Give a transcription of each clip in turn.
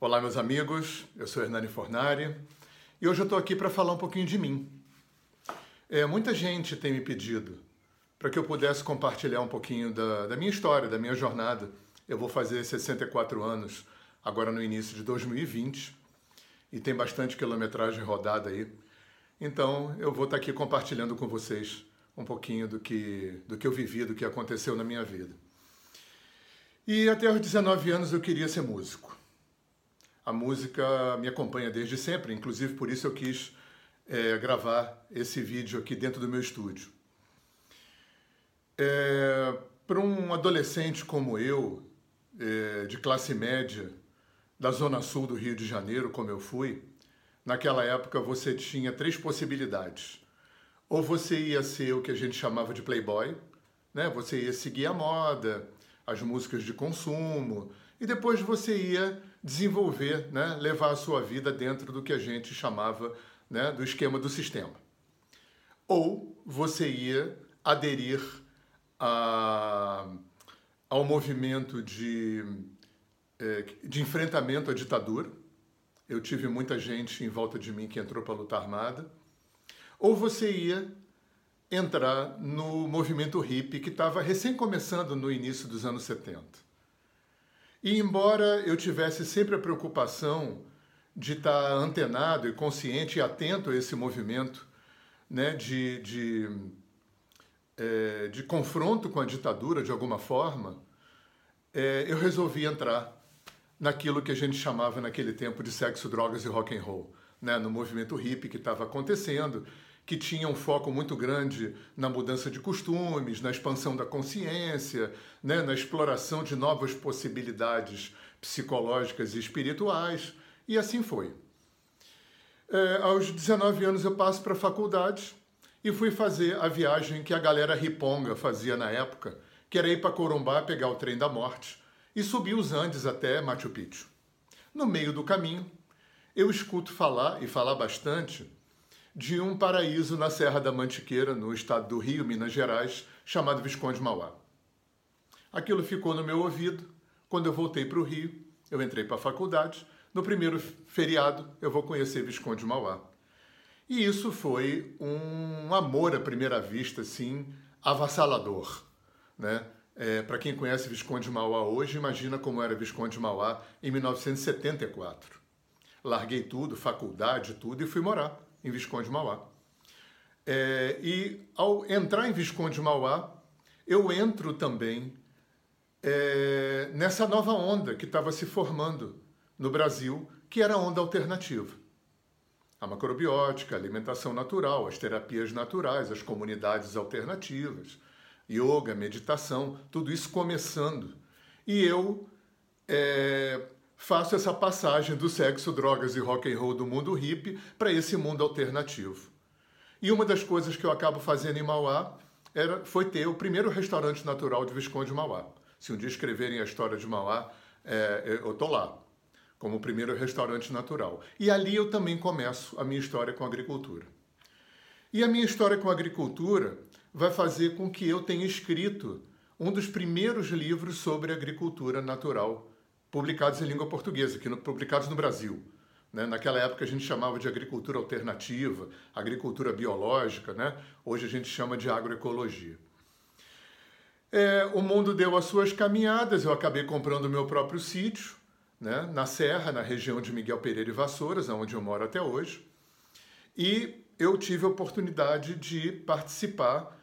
Olá, meus amigos, eu sou Hernani Fornari e hoje eu estou aqui para falar um pouquinho de mim. É, muita gente tem me pedido para que eu pudesse compartilhar um pouquinho da, da minha história, da minha jornada. Eu vou fazer 64 anos agora no início de 2020 e tem bastante quilometragem rodada aí. Então eu vou estar aqui compartilhando com vocês um pouquinho do que, do que eu vivi, do que aconteceu na minha vida. E até os 19 anos eu queria ser músico. A música me acompanha desde sempre, inclusive por isso eu quis é, gravar esse vídeo aqui dentro do meu estúdio. É, Para um adolescente como eu, é, de classe média, da zona sul do Rio de Janeiro, como eu fui, naquela época você tinha três possibilidades. Ou você ia ser o que a gente chamava de playboy, né? você ia seguir a moda, as músicas de consumo, e depois você ia desenvolver, né, levar a sua vida dentro do que a gente chamava né, do esquema do sistema. Ou você ia aderir a, ao movimento de, é, de enfrentamento à ditadura. Eu tive muita gente em volta de mim que entrou para a luta armada. Ou você ia entrar no movimento hippie que estava recém começando no início dos anos 70. E embora eu tivesse sempre a preocupação de estar antenado e consciente e atento a esse movimento né, de, de, é, de confronto com a ditadura de alguma forma, é, eu resolvi entrar naquilo que a gente chamava naquele tempo de sexo, drogas e rock and roll, né, no movimento hippie que estava acontecendo que tinha um foco muito grande na mudança de costumes, na expansão da consciência, né, na exploração de novas possibilidades psicológicas e espirituais, e assim foi. É, aos 19 anos eu passo para a faculdade e fui fazer a viagem que a galera riponga fazia na época, que era ir para Corumbá pegar o trem da morte e subir os Andes até Machu Picchu. No meio do caminho, eu escuto falar, e falar bastante, de um paraíso na Serra da Mantiqueira, no estado do Rio, Minas Gerais, chamado Visconde Mauá. Aquilo ficou no meu ouvido. Quando eu voltei para o Rio, eu entrei para a faculdade. No primeiro feriado, eu vou conhecer Visconde Mauá. E isso foi um amor à primeira vista, assim, avassalador. Né? É, para quem conhece Visconde Mauá hoje, imagina como era Visconde Mauá em 1974. Larguei tudo, faculdade, tudo, e fui morar em Visconde Mauá. É, e ao entrar em Visconde Mauá, eu entro também é, nessa nova onda que estava se formando no Brasil, que era a onda alternativa. A macrobiótica, a alimentação natural, as terapias naturais, as comunidades alternativas, yoga, meditação, tudo isso começando. E eu é, faço essa passagem do sexo, drogas e rock and roll do mundo hippie para esse mundo alternativo. E uma das coisas que eu acabo fazendo em Mauá era, foi ter o primeiro restaurante natural de Visconde Mauá. Se um dia escreverem a história de Mauá, é, eu estou lá, como o primeiro restaurante natural. E ali eu também começo a minha história com a agricultura. E a minha história com a agricultura vai fazer com que eu tenha escrito um dos primeiros livros sobre agricultura natural publicados em língua portuguesa, no, publicados no Brasil. Né? Naquela época a gente chamava de agricultura alternativa, agricultura biológica, né? hoje a gente chama de agroecologia. É, o mundo deu as suas caminhadas, eu acabei comprando o meu próprio sítio, né? na Serra, na região de Miguel Pereira e Vassouras, onde eu moro até hoje, e eu tive a oportunidade de participar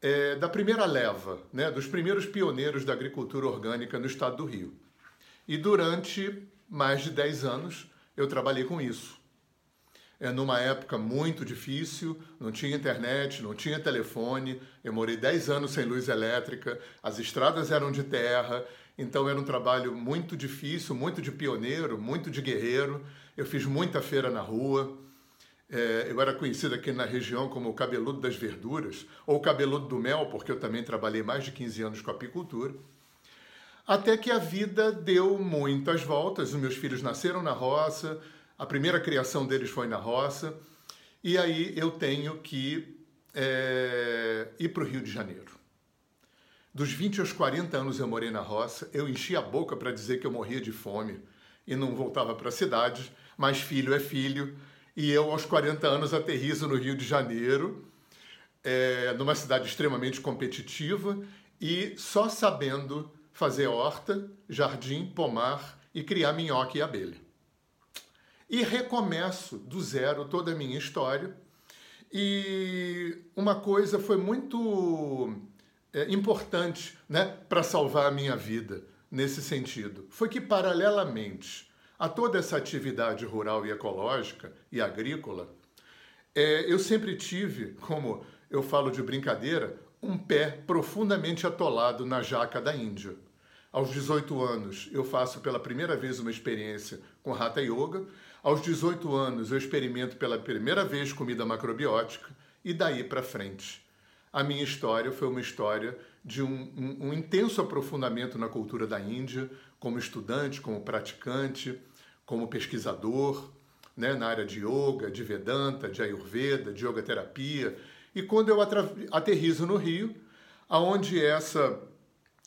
é, da primeira leva, né? dos primeiros pioneiros da agricultura orgânica no estado do Rio. E durante mais de 10 anos eu trabalhei com isso. É numa época muito difícil, não tinha internet, não tinha telefone, eu morei 10 anos sem luz elétrica, as estradas eram de terra, então era um trabalho muito difícil, muito de pioneiro, muito de guerreiro. Eu fiz muita feira na rua. É, eu era conhecido aqui na região como o cabeludo das verduras, ou cabeludo do mel, porque eu também trabalhei mais de 15 anos com apicultura. Até que a vida deu muitas voltas. Os meus filhos nasceram na roça, a primeira criação deles foi na roça, e aí eu tenho que é, ir para o Rio de Janeiro. Dos 20 aos 40 anos eu morei na roça, eu enchi a boca para dizer que eu morria de fome. e não voltava para a cidade, mas filho é filho. E eu, aos 40 anos, aterrizo no Rio de Janeiro, é, numa cidade extremamente competitiva e só sabendo fazer horta, jardim, pomar e criar minhoca e abelha. E recomeço do zero toda a minha história. E uma coisa foi muito é, importante né, para salvar a minha vida nesse sentido. Foi que, paralelamente a toda essa atividade rural e ecológica e agrícola, é, eu sempre tive, como eu falo de brincadeira, um pé profundamente atolado na jaca da Índia. Aos 18 anos, eu faço pela primeira vez uma experiência com Hatha Yoga. Aos 18 anos, eu experimento pela primeira vez comida macrobiótica. E daí para frente, a minha história foi uma história de um, um, um, intenso aprofundamento na cultura da Índia, como estudante, como praticante, como pesquisador, né, na área de yoga, de Vedanta, de Ayurveda, de yoga terapia. E quando eu aterrizo no Rio, aonde essa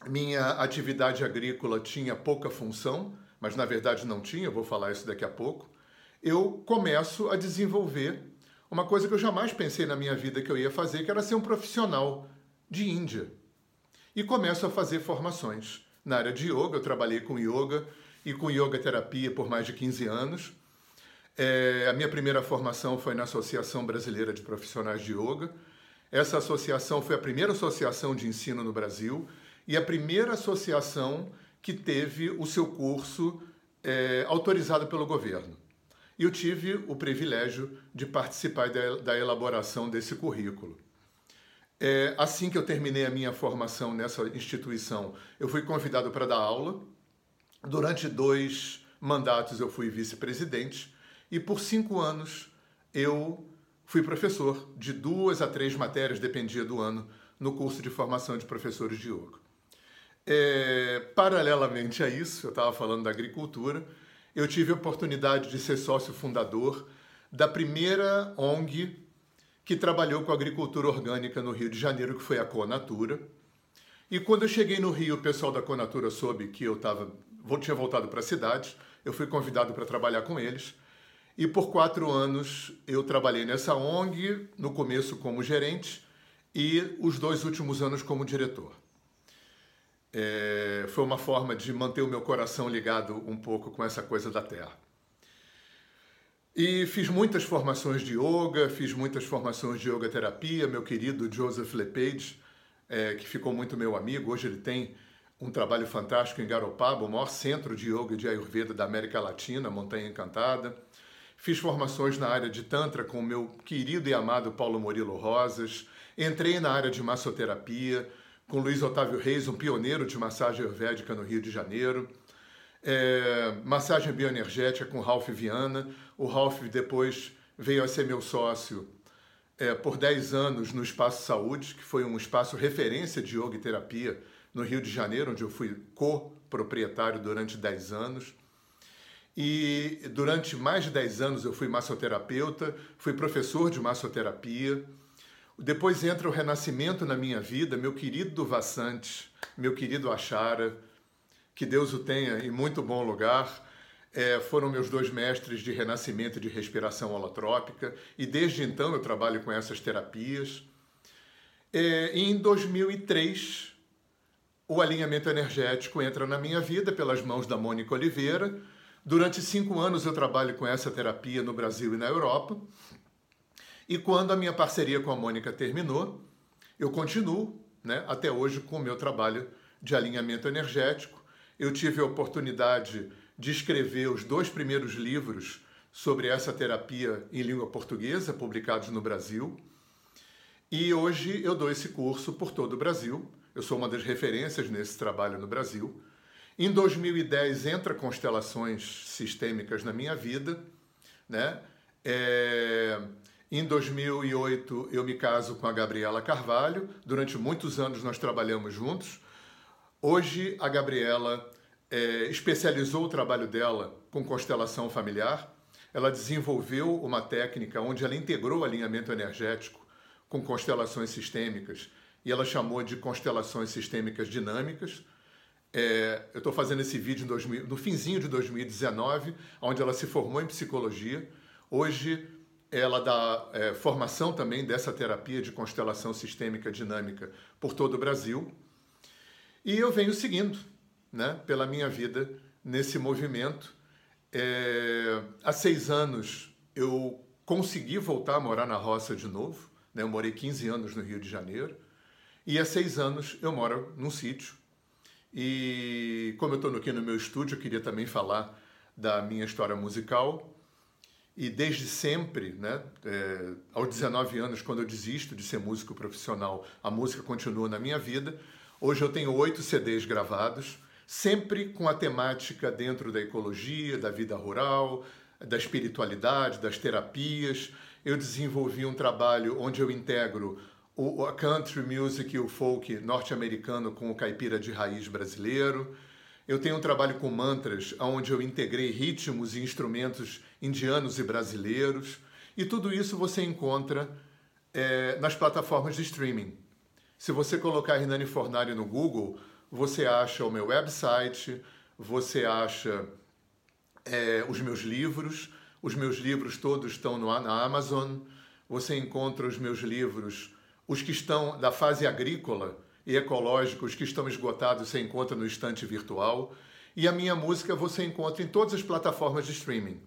minha atividade agrícola tinha pouca função, mas na verdade não tinha, vou falar isso daqui a pouco, eu começo a desenvolver uma coisa que eu jamais pensei na minha vida que eu ia fazer, que era ser um profissional de Índia. E começo a fazer formações. Na área de yoga, eu trabalhei com yoga e com yoga terapia por mais de 15 anos. É, a minha primeira formação foi na Associação Brasileira de Profissionais de Yoga. Essa associação foi a primeira associação de ensino no Brasil e a primeira associação que teve o seu curso é, autorizado pelo governo. E eu tive o privilégio de participar da, da elaboração desse currículo. É, assim que eu terminei a minha formação nessa instituição, eu fui convidado para dar aula. Durante dois mandatos eu fui vice-presidente e por cinco anos eu fui professor de duas a três matérias, dependia do ano, no curso de formação de professores de yoga. É, paralelamente a isso, eu estava falando da agricultura, eu tive a oportunidade de ser sócio fundador da primeira ONG que trabalhou com agricultura orgânica no Rio de Janeiro, que foi a Conatura. E quando eu cheguei no Rio, o pessoal da Conatura soube que eu tava, tinha voltado para a cidade, eu fui convidado para trabalhar com eles. E por quatro anos eu trabalhei nessa ONG, no começo como gerente e os dois últimos anos como diretor. É, foi uma forma de manter o meu coração ligado um pouco com essa coisa da terra. E fiz muitas formações de yoga, fiz muitas formações de yoga terapia. Meu querido Joseph Lepage, é, que ficou muito meu amigo, hoje ele tem um trabalho fantástico em Garopaba, o maior centro de yoga e de ayurveda da América Latina, Montanha Encantada. Fiz formações na área de Tantra com o meu querido e amado Paulo Murilo Rosas. Entrei na área de massoterapia com Luiz Otávio Reis, um pioneiro de massagem ayurvédica no Rio de Janeiro. É, massagem bioenergética com Ralph Viana. O Ralph depois veio a ser meu sócio é, por 10 anos no Espaço Saúde, que foi um espaço referência de yoga e terapia no Rio de Janeiro, onde eu fui co-proprietário durante 10 anos. E durante mais de 10 anos eu fui massoterapeuta, fui professor de massoterapia. Depois entra o renascimento na minha vida, meu querido Vassante, meu querido Achara, que Deus o tenha em muito bom lugar. É, foram meus dois mestres de renascimento e de respiração holotrópica, e desde então eu trabalho com essas terapias. É, em 2003, o alinhamento energético entra na minha vida pelas mãos da Mônica Oliveira. Durante cinco anos eu trabalho com essa terapia no Brasil e na Europa. E quando a minha parceria com a Mônica terminou, eu continuo né, até hoje com o meu trabalho de alinhamento energético. Eu tive a oportunidade de escrever os dois primeiros livros sobre essa terapia em língua portuguesa, publicados no Brasil. E hoje eu dou esse curso por todo o Brasil. Eu sou uma das referências nesse trabalho no Brasil. Em 2010 entra constelações sistêmicas na minha vida, né? É... Em 2008, eu me caso com a Gabriela Carvalho. Durante muitos anos nós trabalhamos juntos. Hoje, a Gabriela é, especializou o trabalho dela com constelação familiar. Ela desenvolveu uma técnica onde ela integrou alinhamento energético com constelações sistêmicas e ela chamou de constelações sistêmicas dinâmicas. É, eu estou fazendo esse vídeo 2000, no finzinho de 2019, onde ela se formou em psicologia. Hoje ela dá é, formação também dessa terapia de constelação sistêmica dinâmica por todo o Brasil. E eu venho seguindo né, pela minha vida nesse movimento. É, há seis anos eu consegui voltar a morar na roça de novo. Né, eu morei 15 anos no Rio de Janeiro. E há seis anos eu moro num sítio. E como eu estou aqui no meu estúdio, eu queria também falar da minha história musical. E desde sempre, né, é, aos 19 anos, quando eu desisto de ser músico profissional, a música continua na minha vida. Hoje eu tenho oito CDs gravados, sempre com a temática dentro da ecologia, da vida rural, da espiritualidade, das terapias. Eu desenvolvi um trabalho onde eu integro o, a country music e o folk norte-americano com o caipira de raiz brasileiro. Eu tenho um trabalho com mantras, onde eu integrei ritmos e instrumentos indianos e brasileiros. E tudo isso você encontra é, nas plataformas de streaming. Se você colocar Hernani Fornari no Google, você acha o meu website, você acha é, os meus livros. Os meus livros todos estão no, na Amazon. Você encontra os meus livros os que estão da fase agrícola e ecológica, os que estão esgotados, você encontra no estante virtual. E a minha música você encontra em todas as plataformas de streaming.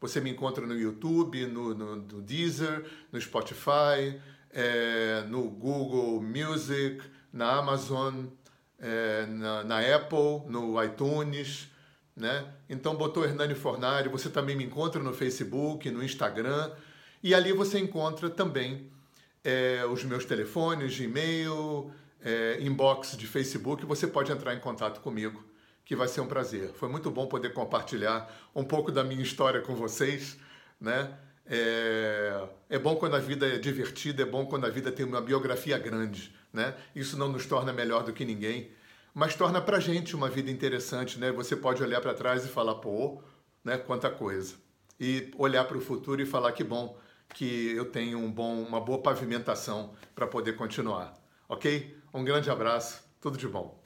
Você me encontra no YouTube, no, no, no Deezer, no Spotify, é, no Google Music, na Amazon, é, na, na, Apple, no iTunes. Né? Então botou Hernani Fornari, você também me encontra no Facebook, no Instagram. E ali você encontra também é, os meus telefones de e-mail, é, inbox de Facebook, você pode entrar em contato comigo, que vai ser um prazer. Foi muito bom poder compartilhar um pouco da minha história com vocês, né? É, é bom quando a vida é divertida, é bom quando a vida tem uma biografia grande, né? Isso não nos torna melhor do que ninguém, mas torna pra gente uma vida interessante, né? Você pode olhar para trás e falar, pô, né? Quanta coisa. E olhar para o futuro e falar que bom que eu tenho um bom, uma boa pavimentação para poder continuar. Ok? Um grande abraço, tudo de bom.